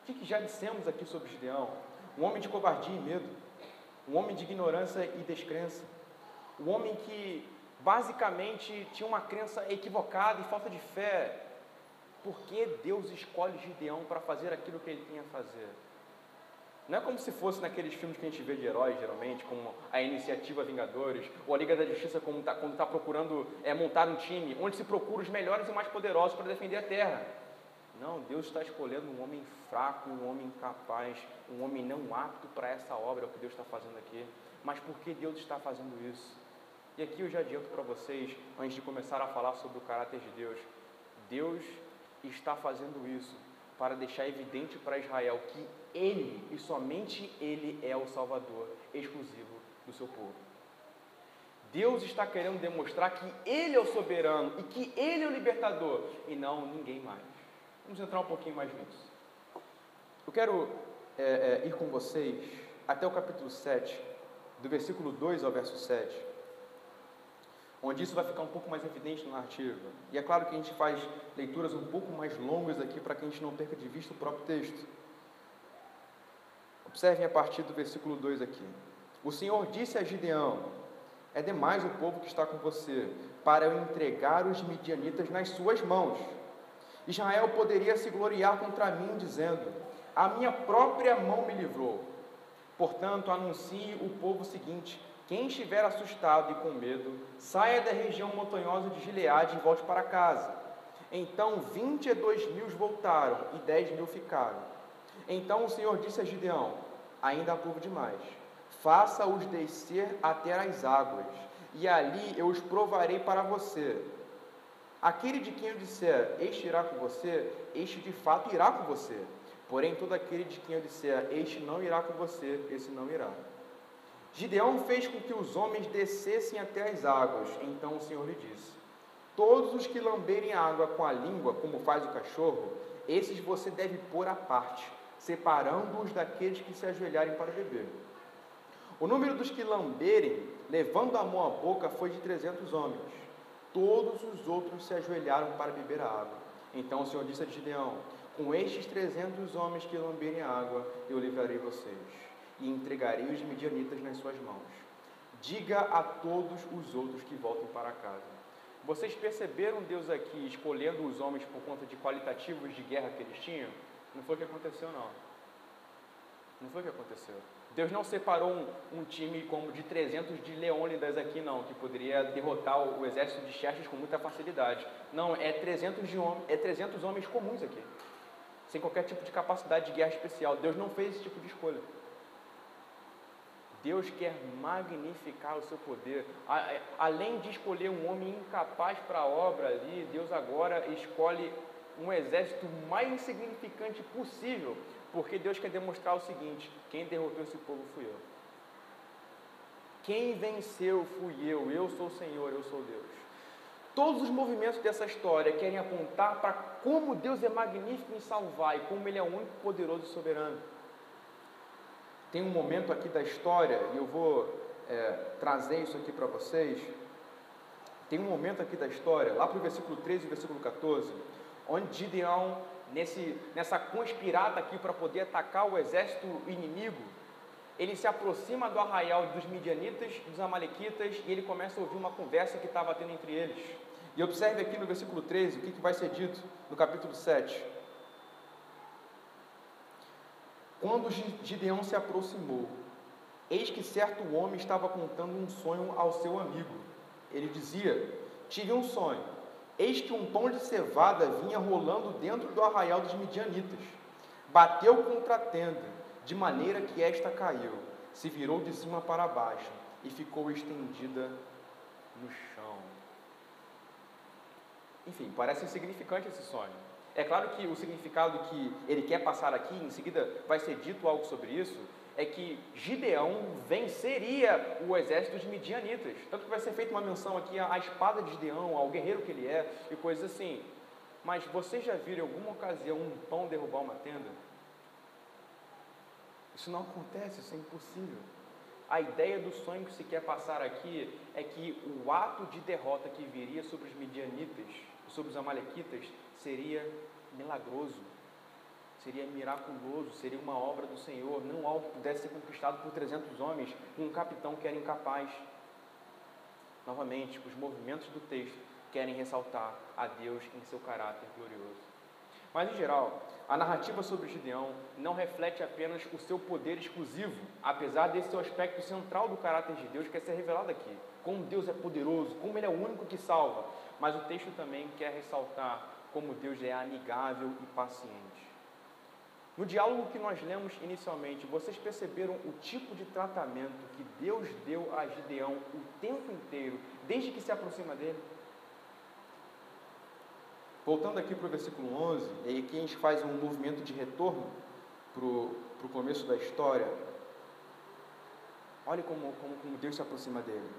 O que já dissemos aqui sobre Gideão? Um homem de covardia e medo, um homem de ignorância e descrença, um homem que basicamente tinha uma crença equivocada e falta de fé, por que Deus escolhe Gideão para fazer aquilo que ele tinha a fazer? Não é como se fosse naqueles filmes que a gente vê de heróis, geralmente, como a Iniciativa Vingadores, ou a Liga da Justiça, como tá, quando está procurando é, montar um time, onde se procura os melhores e mais poderosos para defender a terra. Não, Deus está escolhendo um homem fraco, um homem incapaz, um homem não apto para essa obra, é o que Deus está fazendo aqui. Mas por que Deus está fazendo isso? E aqui eu já adianto para vocês, antes de começar a falar sobre o caráter de Deus, Deus está fazendo isso para deixar evidente para Israel que Ele e somente Ele é o Salvador exclusivo do seu povo. Deus está querendo demonstrar que Ele é o soberano e que Ele é o libertador e não ninguém mais. Vamos entrar um pouquinho mais nisso. Eu quero é, é, ir com vocês até o capítulo 7, do versículo 2 ao verso 7 onde isso vai ficar um pouco mais evidente na narrativa. E é claro que a gente faz leituras um pouco mais longas aqui para que a gente não perca de vista o próprio texto. Observem a partir do versículo 2 aqui. O Senhor disse a Gideão: É demais o povo que está com você, para eu entregar os midianitas nas suas mãos. Israel poderia se gloriar contra mim, dizendo: A minha própria mão me livrou. Portanto, anuncie o povo o seguinte: quem estiver assustado e com medo, saia da região montanhosa de Gileade e volte para casa. Então vinte e dois mil voltaram e dez mil ficaram. Então o Senhor disse a Gideão: Ainda há povo demais. Faça-os descer até as águas, e ali eu os provarei para você. Aquele de quem eu disser, este irá com você, este de fato irá com você. Porém, todo aquele de quem eu disser, este não irá com você, esse não irá. Gideão fez com que os homens descessem até as águas. Então o Senhor lhe disse: Todos os que lamberem água com a língua, como faz o cachorro, esses você deve pôr à parte, separando-os daqueles que se ajoelharem para beber. O número dos que lamberem, levando a mão à boca, foi de trezentos homens. Todos os outros se ajoelharam para beber a água. Então o Senhor disse a Gideão: Com estes trezentos homens que lamberem a água, eu livrarei vocês, e entregarei os midianitas nas suas mãos. Diga a todos os outros que voltem para casa. Vocês perceberam Deus aqui escolhendo os homens por conta de qualitativos de guerra que eles tinham? Não foi o que aconteceu, não. Não foi o que aconteceu. Deus não separou um, um, time como de 300 de Leônidas aqui, não, que poderia derrotar o, exército de Xerxes com muita facilidade. Não, é 300, de hom é 300 homens comuns aqui, sem qualquer tipo de capacidade de guerra especial. Deus não fez esse tipo de escolha. Deus quer magnificar o seu poder. Além de escolher um homem incapaz para a obra ali, Deus agora escolhe um exército mais insignificante possível porque Deus quer demonstrar o seguinte: quem derrotou esse povo fui eu. Quem venceu fui eu, eu sou o Senhor, eu sou Deus. Todos os movimentos dessa história querem apontar para como Deus é magnífico em salvar e como Ele é o único poderoso e soberano. Tem um momento aqui da história, e eu vou é, trazer isso aqui para vocês. Tem um momento aqui da história, lá para o versículo 13 e versículo 14, onde Gideão nesse, nessa conspirada aqui para poder atacar o exército inimigo, ele se aproxima do arraial dos midianitas, dos amalequitas, e ele começa a ouvir uma conversa que estava tendo entre eles. E observe aqui no versículo 13 o que, que vai ser dito no capítulo 7. Quando Gideão se aproximou, eis que certo homem estava contando um sonho ao seu amigo. Ele dizia: Tive um sonho Eis que um pão de cevada vinha rolando dentro do arraial dos midianitas. Bateu contra a tenda, de maneira que esta caiu, se virou de cima para baixo e ficou estendida no chão. Enfim, parece insignificante esse sonho. É claro que o significado que ele quer passar aqui, em seguida vai ser dito algo sobre isso, é que Gideão venceria o exército dos midianitas. Tanto que vai ser feita uma menção aqui à espada de Gideão, ao guerreiro que ele é e coisas assim. Mas vocês já viram em alguma ocasião um pão derrubar uma tenda? Isso não acontece, isso é impossível. A ideia do sonho que se quer passar aqui é que o ato de derrota que viria sobre os midianitas, sobre os amalequitas, seria milagroso seria miraculoso, seria uma obra do Senhor, não algo que pudesse ser conquistado por 300 homens, um capitão que era incapaz. Novamente, os movimentos do texto querem ressaltar a Deus em seu caráter glorioso. Mas, em geral, a narrativa sobre Gideão não reflete apenas o seu poder exclusivo, apesar desse seu aspecto central do caráter de Deus que quer ser revelado aqui. Como Deus é poderoso, como Ele é o único que salva. Mas o texto também quer ressaltar como Deus é amigável e paciente. No diálogo que nós lemos inicialmente, vocês perceberam o tipo de tratamento que Deus deu a Gideão o tempo inteiro, desde que se aproxima dele? Voltando aqui para o versículo 11, e aqui a gente faz um movimento de retorno para o começo da história. Olhe como, como, como Deus se aproxima dele.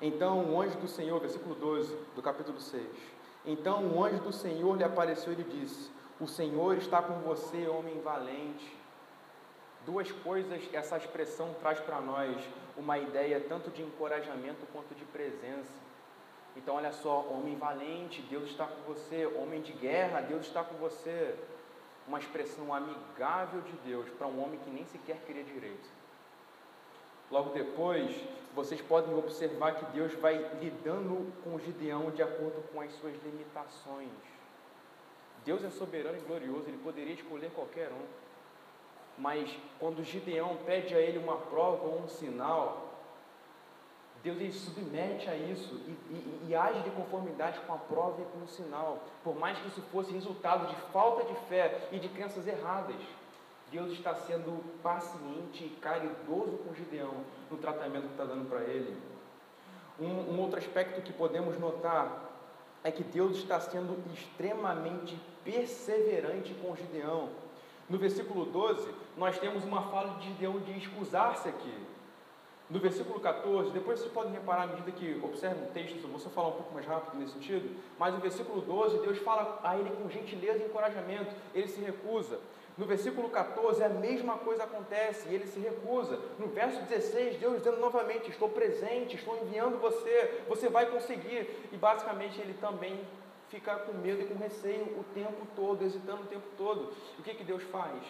Então o anjo do Senhor, versículo 12 do capítulo 6. Então o anjo do Senhor lhe apareceu e lhe disse: o Senhor está com você, homem valente. Duas coisas essa expressão traz para nós: uma ideia tanto de encorajamento quanto de presença. Então, olha só, homem valente, Deus está com você. Homem de guerra, Deus está com você. Uma expressão amigável de Deus para um homem que nem sequer queria direito. Logo depois, vocês podem observar que Deus vai lidando com Gideão de acordo com as suas limitações. Deus é soberano e glorioso, Ele poderia escolher qualquer um. Mas quando Gideão pede a ele uma prova ou um sinal, Deus ele submete a isso e, e, e, age de conformidade com a prova e com o sinal, por mais que isso fosse resultado de falta de fé e de crenças erradas. Deus está sendo paciente e caridoso com Gideão no tratamento que está dando para ele. Um, um outro aspecto que podemos notar é que Deus está sendo extremamente perseverante com Gideão. No versículo 12, nós temos uma fala de Gideão de excusar-se aqui. No versículo 14, depois vocês podem reparar à medida que observam o texto, eu vou só falar um pouco mais rápido nesse sentido, mas no versículo 12, Deus fala a ele com gentileza e encorajamento, ele se recusa. No versículo 14, a mesma coisa acontece e ele se recusa. No verso 16, Deus dizendo novamente: Estou presente, estou enviando você, você vai conseguir. E basicamente ele também fica com medo e com receio o tempo todo, hesitando o tempo todo. E o que, que Deus faz?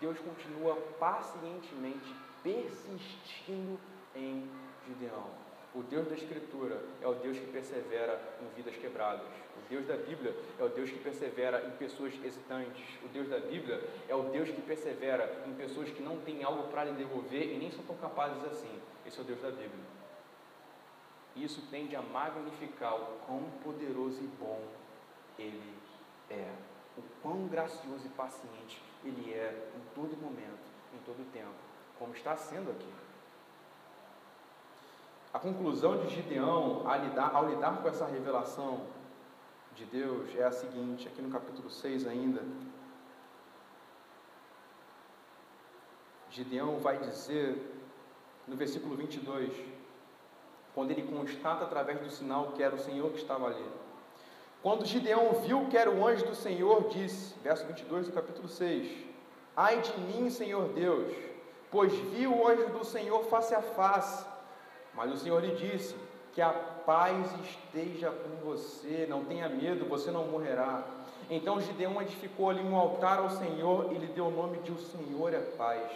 Deus continua pacientemente persistindo em Gideão. O Deus da Escritura é o Deus que persevera em vidas quebradas. O Deus da Bíblia é o Deus que persevera em pessoas hesitantes. O Deus da Bíblia é o Deus que persevera em pessoas que não têm algo para lhe devolver e nem são tão capazes assim. Esse é o Deus da Bíblia. Isso tende a magnificar o quão poderoso e bom Ele é. O quão gracioso e paciente Ele é em todo momento, em todo tempo, como está sendo aqui. A conclusão de Gideão ao lidar, ao lidar com essa revelação de Deus é a seguinte, aqui no capítulo 6 ainda. Gideão vai dizer no versículo 22, quando ele constata através do sinal que era o Senhor que estava ali. Quando Gideão viu que era o anjo do Senhor, disse, verso 22 do capítulo 6: Ai de mim, Senhor Deus, pois vi o anjo do Senhor face a face mas o Senhor lhe disse: Que a paz esteja com você, não tenha medo, você não morrerá. Então Gideão edificou ali um altar ao Senhor e lhe deu o nome de O Senhor é Paz.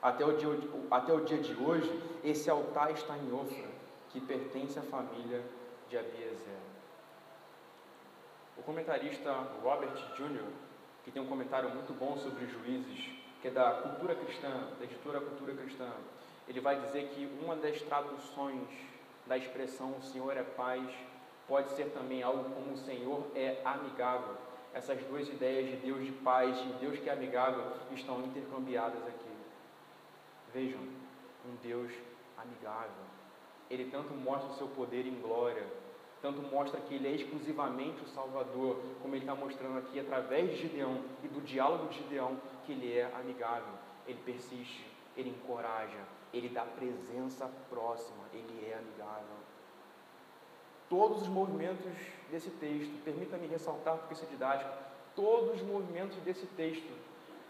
Até o dia, até o dia de hoje, esse altar está em Ofra, que pertence à família de Abiezer. O comentarista Robert Jr., que tem um comentário muito bom sobre juízes, que é da cultura cristã, da editora Cultura Cristã, ele vai dizer que uma das traduções da expressão o Senhor é paz pode ser também algo como o Senhor é amigável. Essas duas ideias de Deus de paz e Deus que é amigável estão intercambiadas aqui. Vejam, um Deus amigável. Ele tanto mostra o seu poder em glória, tanto mostra que ele é exclusivamente o Salvador, como ele está mostrando aqui através de Gideão e do diálogo de Gideão, que ele é amigável, ele persiste, ele encoraja, ele dá presença próxima, ele é amigável. Todos os movimentos desse texto, permita-me ressaltar porque isso é didático, todos os movimentos desse texto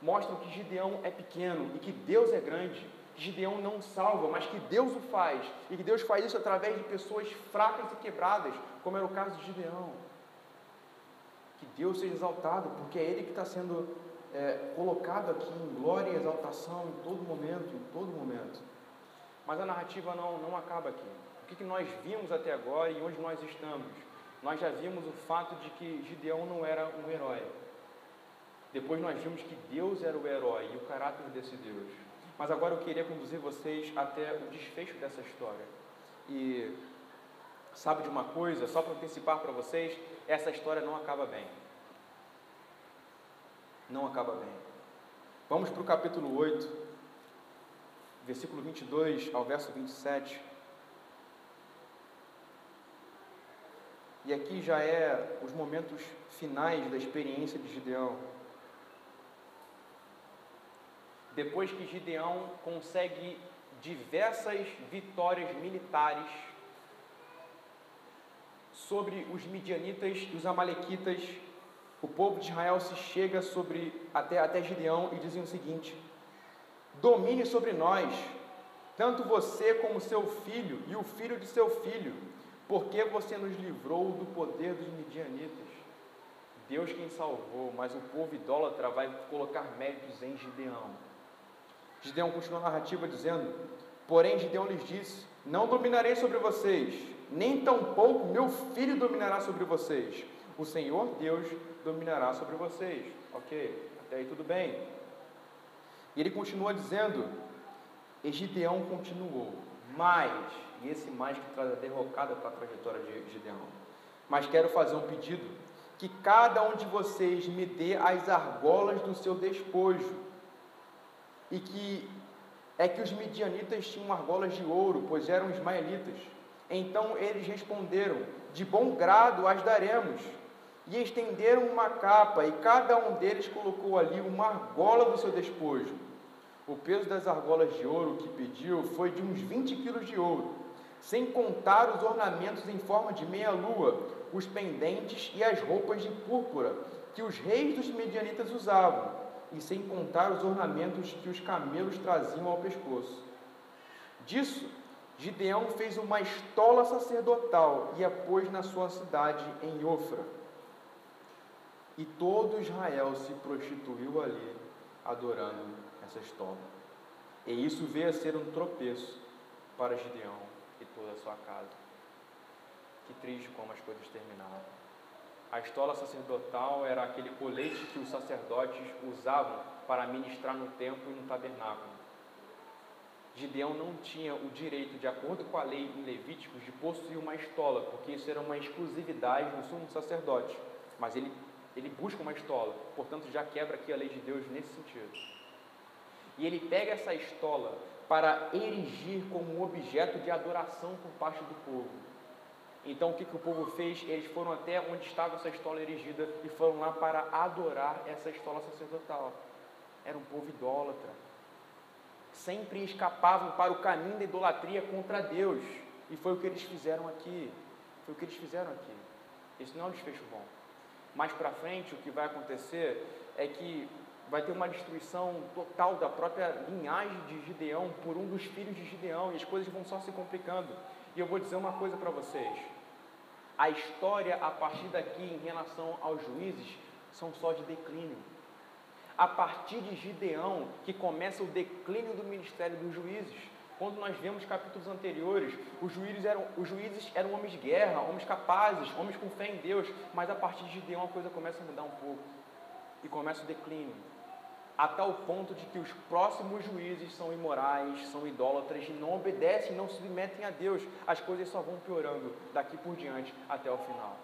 mostram que Gideão é pequeno e que Deus é grande. Que Gideão não salva, mas que Deus o faz. E que Deus faz isso através de pessoas fracas e quebradas, como era o caso de Gideão. Que Deus seja exaltado, porque é Ele que está sendo é, colocado aqui em glória e exaltação em todo momento, em todo momento. Mas a narrativa não, não acaba aqui. O que, que nós vimos até agora e onde nós estamos? Nós já vimos o fato de que Gideão não era um herói. Depois nós vimos que Deus era o herói e o caráter desse Deus. Mas agora eu queria conduzir vocês até o desfecho dessa história. E sabe de uma coisa, só para antecipar para vocês, essa história não acaba bem não acaba bem. Vamos para o capítulo 8, versículo 22 ao verso 27. E aqui já é os momentos finais da experiência de Gideão. Depois que Gideão consegue diversas vitórias militares sobre os midianitas e os amalequitas o povo de Israel se chega sobre até, até Gideão e dizem o seguinte: Domine sobre nós, tanto você como seu filho e o filho de seu filho, porque você nos livrou do poder dos midianitas. Deus quem salvou, mas o povo idólatra vai colocar méritos em Gideão. Gideão continua a narrativa dizendo: Porém, Gideão lhes disse: Não dominarei sobre vocês, nem tampouco meu filho dominará sobre vocês o Senhor Deus dominará sobre vocês. Ok, até aí tudo bem. E ele continua dizendo: E Gideão continuou, mas, e esse mais que traz a derrocada para a trajetória de Gideão, mas quero fazer um pedido: que cada um de vocês me dê as argolas do seu despojo, e que é que os midianitas tinham argolas de ouro, pois eram ismaelitas. Então eles responderam: De bom grado as daremos. E estenderam uma capa, e cada um deles colocou ali uma argola do seu despojo. O peso das argolas de ouro que pediu foi de uns 20 quilos de ouro, sem contar os ornamentos em forma de meia-lua, os pendentes e as roupas de púrpura que os reis dos medianitas usavam, e sem contar os ornamentos que os camelos traziam ao pescoço. Disso, Gideão fez uma estola sacerdotal e a pôs na sua cidade em Ofra. E todo Israel se prostituiu ali, adorando essa estola. E isso veio a ser um tropeço para Gideão e toda a sua casa. Que triste como as coisas terminaram. A estola sacerdotal era aquele colete que os sacerdotes usavam para ministrar no templo e no tabernáculo. Gideão não tinha o direito, de acordo com a lei em Levíticos, de possuir uma estola, porque isso era uma exclusividade do sumo sacerdote. Mas ele, ele busca uma estola, portanto já quebra aqui a lei de Deus nesse sentido. E ele pega essa estola para erigir como objeto de adoração por parte do povo. Então o que, que o povo fez? Eles foram até onde estava essa estola erigida e foram lá para adorar essa estola sacerdotal. Era um povo idólatra sempre escapavam para o caminho da idolatria contra Deus. E foi o que eles fizeram aqui. Foi o que eles fizeram aqui. Isso não é um desfecho bom. Mais para frente, o que vai acontecer é que vai ter uma destruição total da própria linhagem de Gideão por um dos filhos de Gideão e as coisas vão só se complicando. E eu vou dizer uma coisa para vocês: a história a partir daqui em relação aos juízes são só de declínio a partir de Gideão que começa o declínio do ministério dos juízes. Quando nós vemos capítulos anteriores, os juízes, eram, os juízes eram homens de guerra, homens capazes, homens com fé em Deus, mas a partir de Gideão a coisa começa a mudar um pouco e começa o declínio, a tal ponto de que os próximos juízes são imorais, são idólatras, não obedecem, não submetem a Deus. As coisas só vão piorando daqui por diante até o final.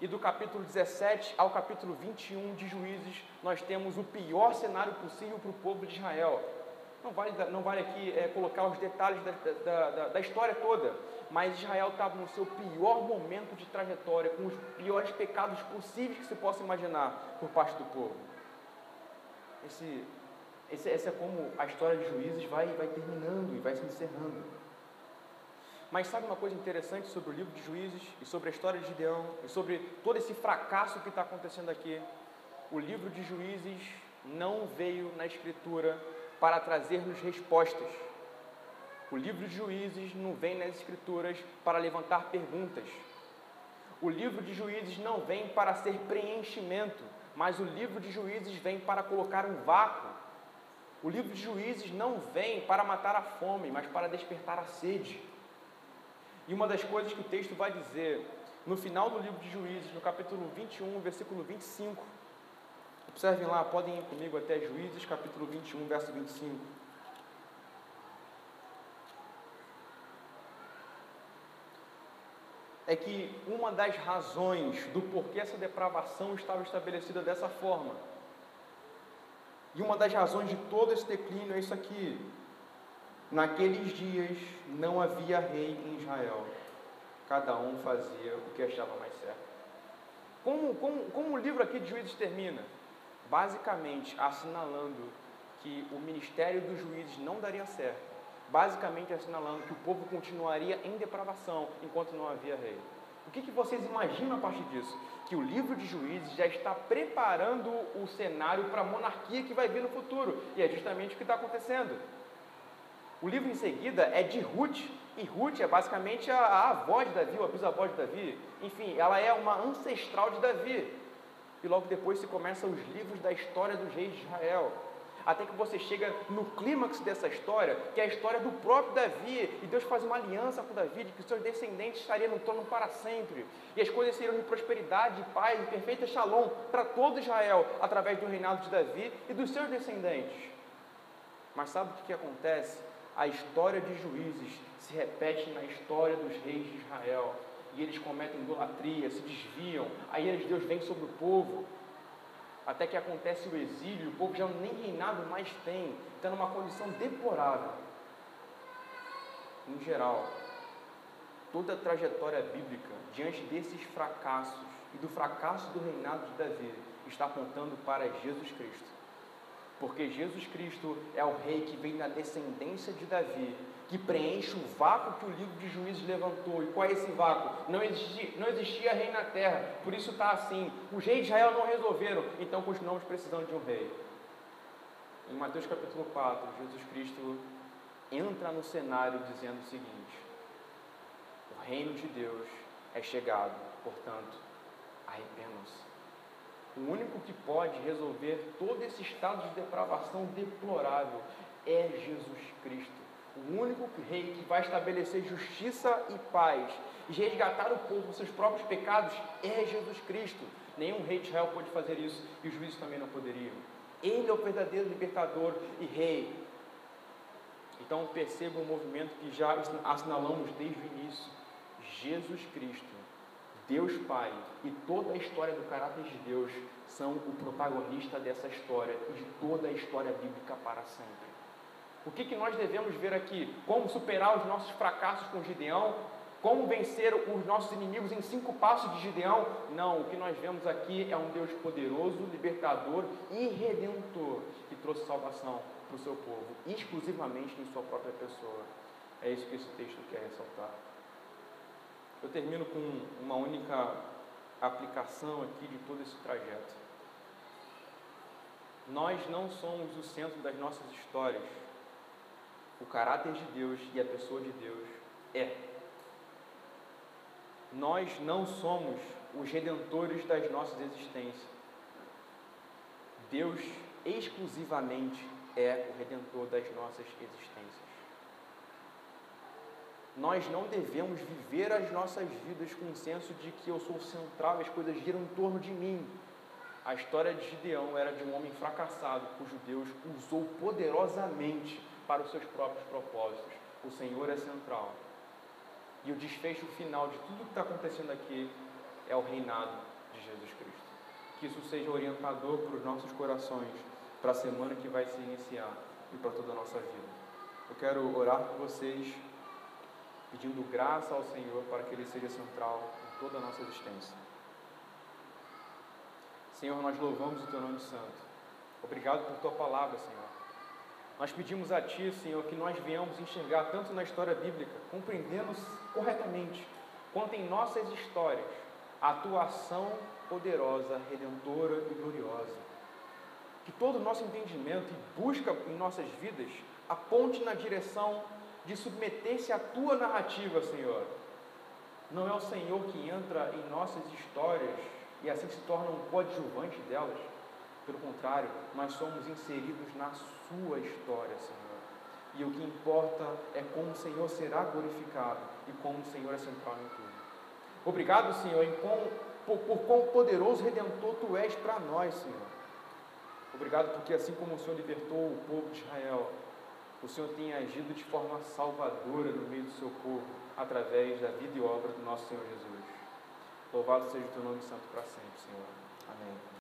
E do capítulo 17 ao capítulo 21 de Juízes, nós temos o pior cenário possível para o povo de Israel. Não vale, não vale aqui é, colocar os detalhes da, da, da, da história toda, mas Israel estava no seu pior momento de trajetória, com os piores pecados possíveis que se possa imaginar por parte do povo. Esse, esse, esse é como a história de Juízes vai, vai terminando e vai se encerrando. Mas sabe uma coisa interessante sobre o livro de Juízes e sobre a história de Gideão e sobre todo esse fracasso que está acontecendo aqui? O livro de Juízes não veio na Escritura para trazer-nos respostas. O livro de Juízes não vem nas Escrituras para levantar perguntas. O livro de Juízes não vem para ser preenchimento, mas o livro de Juízes vem para colocar um vácuo. O livro de Juízes não vem para matar a fome, mas para despertar a sede. E uma das coisas que o texto vai dizer no final do livro de Juízes, no capítulo 21, versículo 25. Observem lá, podem ir comigo até Juízes, capítulo 21, verso 25. É que uma das razões do porquê essa depravação estava estabelecida dessa forma, e uma das razões de todo esse declínio é isso aqui: Naqueles dias não havia rei em Israel, cada um fazia o que achava mais certo. Como, como, como o livro aqui de Juízes termina? Basicamente assinalando que o ministério dos juízes não daria certo, basicamente assinalando que o povo continuaria em depravação enquanto não havia rei. O que, que vocês imaginam a partir disso? Que o livro de juízes já está preparando o cenário para a monarquia que vai vir no futuro, e é justamente o que está acontecendo. O livro em seguida é de Ruth, e Ruth é basicamente a, a avó de Davi, ou a bisavó de Davi. Enfim, ela é uma ancestral de Davi. E logo depois se começam os livros da história dos reis de Israel. Até que você chega no clímax dessa história, que é a história do próprio Davi, e Deus faz uma aliança com Davi, de que seus descendentes estariam no trono para sempre, e as coisas seriam de prosperidade, paz e perfeita shalom para todo Israel, através do reinado de Davi e dos seus descendentes. Mas sabe o que, que acontece? A história de juízes se repete na história dos reis de Israel. E eles cometem idolatria, se desviam. Aí eles, Deus vem sobre o povo. Até que acontece o exílio, o povo já nem reinado mais tem. Está numa condição deplorável. Em geral, toda a trajetória bíblica, diante desses fracassos e do fracasso do reinado de Davi, está apontando para Jesus Cristo. Porque Jesus Cristo é o rei que vem na descendência de Davi, que preenche o vácuo que o livro de Juízes levantou. E qual é esse vácuo? Não existia, não existia rei na terra, por isso está assim. Os reis de Israel não resolveram, então continuamos precisando de um rei. Em Mateus capítulo 4, Jesus Cristo entra no cenário dizendo o seguinte: O reino de Deus é chegado, portanto, arrependam-se. O único que pode resolver todo esse estado de depravação deplorável é Jesus Cristo. O único rei que vai estabelecer justiça e paz e resgatar o povo dos seus próprios pecados é Jesus Cristo. Nenhum rei de Israel pode fazer isso e os juízes também não poderiam. Ele é o verdadeiro libertador e rei. Então perceba o movimento que já assinalamos desde o início. Jesus Cristo Deus Pai e toda a história do caráter de Deus são o protagonista dessa história e de toda a história bíblica para sempre. O que, que nós devemos ver aqui? Como superar os nossos fracassos com Gideão? Como vencer os nossos inimigos em cinco passos de Gideão? Não, o que nós vemos aqui é um Deus poderoso, libertador e redentor que trouxe salvação para o seu povo, exclusivamente em sua própria pessoa. É isso que esse texto quer ressaltar. Eu termino com uma única aplicação aqui de todo esse trajeto. Nós não somos o centro das nossas histórias. O caráter de Deus e a pessoa de Deus é. Nós não somos os redentores das nossas existências. Deus exclusivamente é o redentor das nossas existências nós não devemos viver as nossas vidas com o senso de que eu sou central e as coisas giram em torno de mim. A história de Gideão era de um homem fracassado, cujo Deus usou poderosamente para os seus próprios propósitos. O Senhor é central. E o desfecho final de tudo que está acontecendo aqui é o reinado de Jesus Cristo. Que isso seja orientador para os nossos corações, para a semana que vai se iniciar e para toda a nossa vida. Eu quero orar por vocês pedindo graça ao Senhor para que Ele seja central em toda a nossa existência. Senhor, nós louvamos o Teu nome santo. Obrigado por Tua palavra, Senhor. Nós pedimos a Ti, Senhor, que nós venhamos enxergar tanto na história bíblica, compreendendo corretamente, quanto em nossas histórias, a Tua ação poderosa, redentora e gloriosa. Que todo o nosso entendimento e busca em nossas vidas aponte na direção de submeter-se à tua narrativa, Senhor. Não é o Senhor que entra em nossas histórias e assim se torna um coadjuvante delas. Pelo contrário, nós somos inseridos na sua história, Senhor. E o que importa é como o Senhor será glorificado e como o Senhor é central em tudo. Obrigado, Senhor, em quão, por, por quão poderoso redentor tu és para nós, Senhor. Obrigado porque assim como o Senhor libertou o povo de Israel o Senhor tem agido de forma salvadora no meio do seu povo, através da vida e obra do nosso Senhor Jesus. Louvado seja o teu nome santo para sempre, Senhor. Amém.